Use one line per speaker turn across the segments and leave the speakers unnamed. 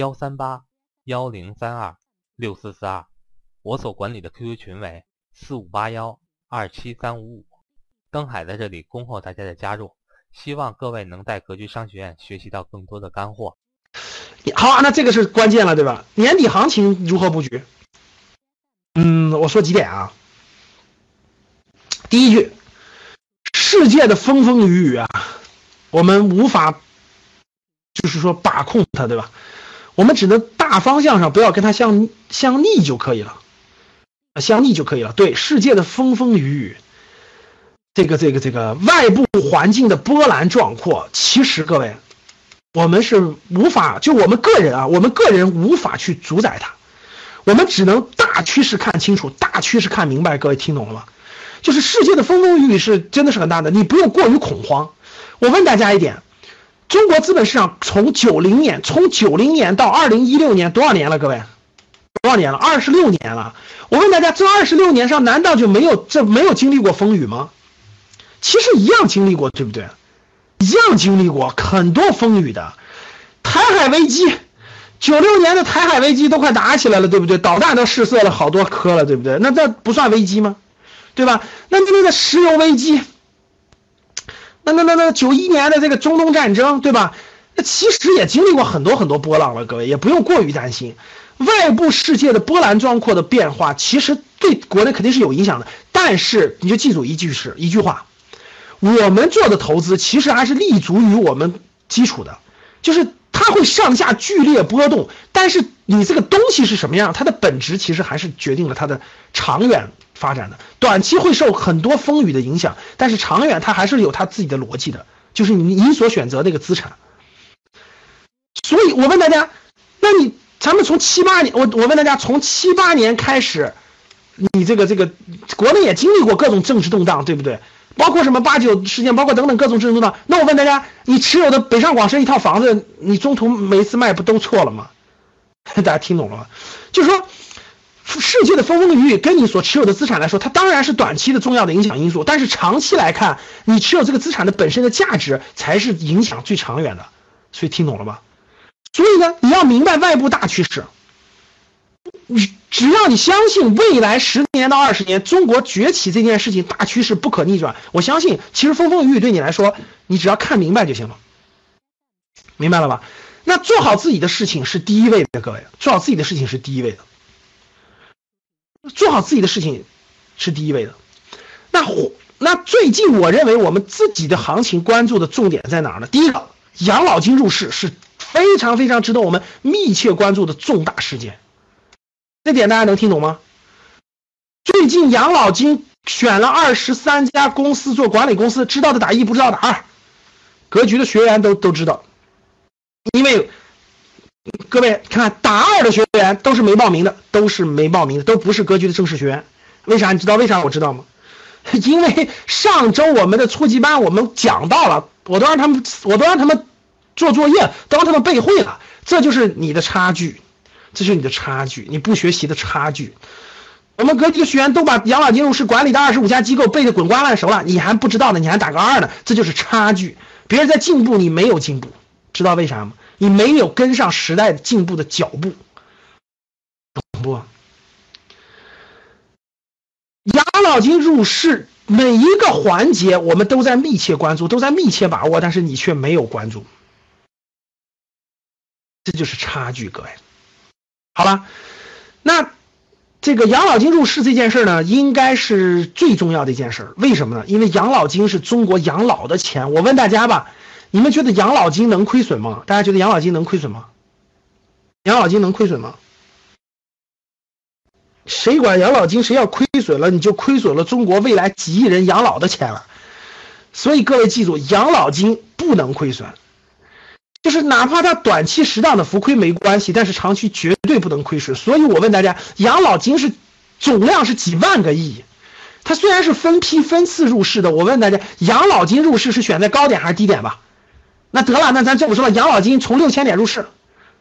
幺三八幺零三二六四四二，我所管理的 QQ 群为四五八幺二七三五五。登海在这里恭候大家的加入，希望各位能在格局商学院学习到更多的干货。
好，那这个是关键了，对吧？年底行情如何布局？嗯，我说几点啊。第一句，世界的风风雨雨啊，我们无法，就是说把控它，对吧？我们只能大方向上不要跟它相相逆就可以了，相逆就可以了。对世界的风风雨雨，这个这个这个外部环境的波澜壮阔，其实各位，我们是无法就我们个人啊，我们个人无法去主宰它，我们只能大趋势看清楚，大趋势看明白。各位听懂了吗？就是世界的风风雨雨是真的是很大的，你不用过于恐慌。我问大家一点。中国资本市场从九零年，从九零年到二零一六年，多少年了？各位，多少年了？二十六年了。我问大家，这二十六年上，难道就没有这没有经历过风雨吗？其实一样经历过，对不对？一样经历过很多风雨的。台海危机，九六年的台海危机都快打起来了，对不对？导弹都试射了好多颗了，对不对？那这不算危机吗？对吧？那那个石油危机。那那那那九一年的这个中东战争，对吧？那其实也经历过很多很多波浪了，各位也不用过于担心。外部世界的波澜壮阔的变化，其实对国内肯定是有影响的。但是你就记住一句是一句话：我们做的投资其实还是立足于我们基础的，就是它会上下剧烈波动，但是你这个东西是什么样，它的本质其实还是决定了它的长远。发展的短期会受很多风雨的影响，但是长远它还是有它自己的逻辑的，就是你你所选择那个资产。所以我问大家，那你咱们从七八年，我我问大家，从七八年开始，你这个这个国内也经历过各种政治动荡，对不对？包括什么八九事件，包括等等各种政治动荡。那我问大家，你持有的北上广深一套房子，你中途每一次卖不都错了吗？大家听懂了吗？就是说。世界的风风雨雨跟你所持有的资产来说，它当然是短期的重要的影响因素，但是长期来看，你持有这个资产的本身的价值才是影响最长远的。所以听懂了吗？所以呢，你要明白外部大趋势。你只要你相信未来十年到二十年中国崛起这件事情大趋势不可逆转，我相信其实风风雨雨对你来说，你只要看明白就行了。明白了吧？那做好自己的事情是第一位的，各位，做好自己的事情是第一位的。做好自己的事情是第一位的。那那最近我认为我们自己的行情关注的重点在哪儿呢？第一个，养老金入市是非常非常值得我们密切关注的重大事件。这点大家能听懂吗？最近养老金选了二十三家公司做管理公司，知道的打一，不知道打二。格局的学员都都知道，因为。各位看，打二的学员都是没报名的，都是没报名的，都不是格局的正式学员。为啥？你知道为啥？我知道吗？因为上周我们的初级班我们讲到了，我都让他们，我都让他们做作业，都让他们背会了。这就是你的差距，这是你的差距，你不学习的差距。我们格局的学员都把养老金入市管理的二十五家机构背得滚瓜烂熟了，你还不知道呢？你还打个二呢？这就是差距。别人在进步，你没有进步，知道为啥吗？你没有跟上时代的进步的脚步，懂不？养老金入市每一个环节，我们都在密切关注，都在密切把握，但是你却没有关注，这就是差距，各位。好了，那这个养老金入市这件事呢，应该是最重要的一件事。为什么呢？因为养老金是中国养老的钱。我问大家吧。你们觉得养老金能亏损吗？大家觉得养老金能亏损吗？养老金能亏损吗？谁管养老金？谁要亏损了，你就亏损了中国未来几亿人养老的钱了。所以各位记住，养老金不能亏损。就是哪怕它短期适当的浮亏没关系，但是长期绝对不能亏损。所以我问大家，养老金是总量是几万个亿，它虽然是分批分次入市的，我问大家，养老金入市是选在高点还是低点吧？那得了，那咱这么说了，养老金从六千点入市，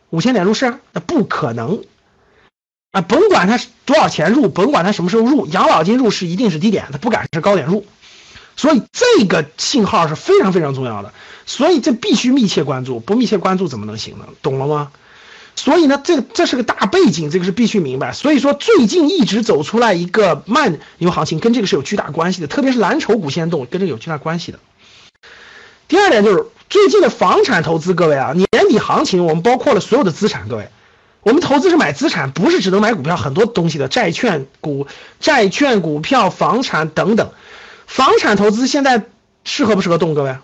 五千点入市，那不可能啊！甭管它多少钱入，甭管它什么时候入，养老金入市一定是低点，它不敢是高点入。所以这个信号是非常非常重要的，所以这必须密切关注，不密切关注怎么能行呢？懂了吗？所以呢，这这是个大背景，这个是必须明白。所以说，最近一直走出来一个慢牛行情，跟这个是有巨大关系的，特别是蓝筹股先动，跟这个有巨大关系的。第二点就是最近的房产投资，各位啊，年底行情我们包括了所有的资产，各位，我们投资是买资产，不是只能买股票，很多东西的，债券股、债券股票、房产等等。房产投资现在适合不适合动？各位，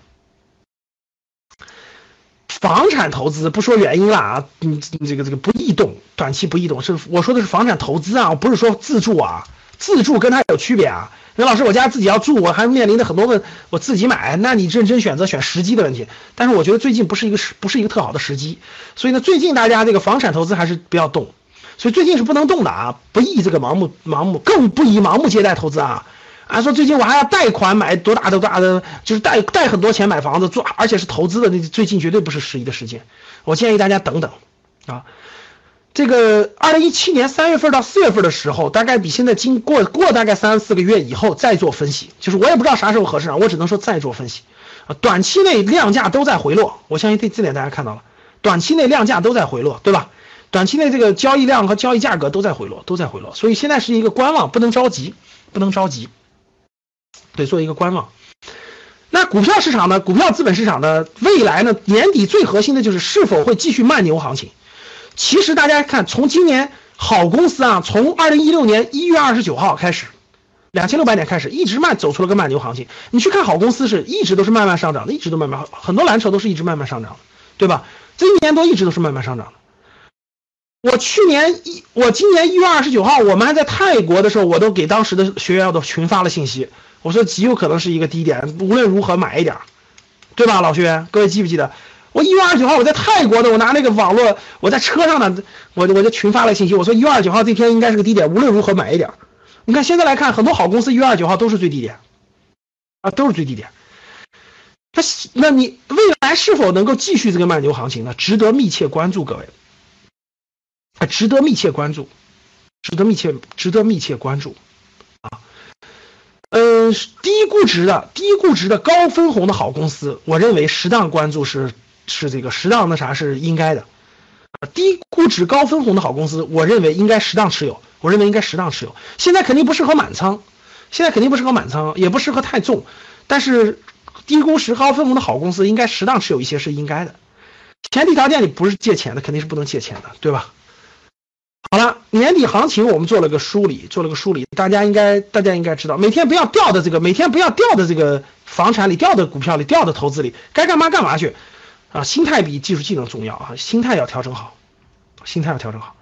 房产投资不说原因了啊，你这个这个不易动，短期不易动，是我说的是房产投资啊，不是说自住啊，自住跟它有区别啊。任老师，我家自己要住，我还面临着很多问，我自己买，那你认真选择选时机的问题。但是我觉得最近不是一个时，不是一个特好的时机，所以呢，最近大家这个房产投资还是不要动，所以最近是不能动的啊，不宜这个盲目盲目，更不宜盲目借贷投资啊。啊，说最近我还要贷款买多大多大的，就是贷贷很多钱买房子做，而且是投资的，那最近绝对不是适宜的时间。我建议大家等等，啊，这个二零一七年三月份到四月份的时候，大概比现在经过过大概三四个月以后再做分析，就是我也不知道啥时候合适啊，我只能说再做分析。啊，短期内量价都在回落，我相信这这点大家看到了，短期内量价都在回落，对吧？短期内这个交易量和交易价格都在回落，都在回落，所以现在是一个观望，不能着急，不能着急。得做一个观望。那股票市场呢？股票资本市场的未来呢？年底最核心的就是是否会继续慢牛行情。其实大家看，从今年好公司啊，从二零一六年一月二十九号开始，两千六百点开始，一直慢走出了个慢牛行情。你去看好公司，是一直都是慢慢上涨的，一直都慢慢很多蓝筹都是一直慢慢上涨的，对吧？这一年多一直都是慢慢上涨的。我去年一，我今年一月二十九号，我们还在泰国的时候，我都给当时的学员都群发了信息。我说极有可能是一个低点，无论如何买一点，对吧，老学员？各位记不记得？我一月二十九号我在泰国的，我拿那个网络，我在车上呢，我我就群发了信息，我说一月二十九号这天应该是个低点，无论如何买一点。你看现在来看，很多好公司一月二十九号都是最低点，啊，都是最低点。它那你未来是否能够继续这个慢牛行情呢？值得密切关注，各位，啊，值得密切关注，值得密切，值得密切关注。啊嗯，低估值的、低估值的高分红的好公司，我认为适当关注是是这个适当的啥是应该的。低估值高分红的好公司，我认为应该适当持有。我认为应该适当持有。现在肯定不适合满仓，现在肯定不适合满仓，也不适合太重。但是低估值高分红的好公司，应该适当持有一些是应该的。前提条件你不是借钱的，肯定是不能借钱的，对吧？好了，年底行情我们做了个梳理，做了个梳理，大家应该大家应该知道，每天不要掉的这个，每天不要掉的这个房产里，掉的股票里，掉的投资里，该干嘛干嘛去，啊，心态比技术技能重要啊，心态要调整好，心态要调整好。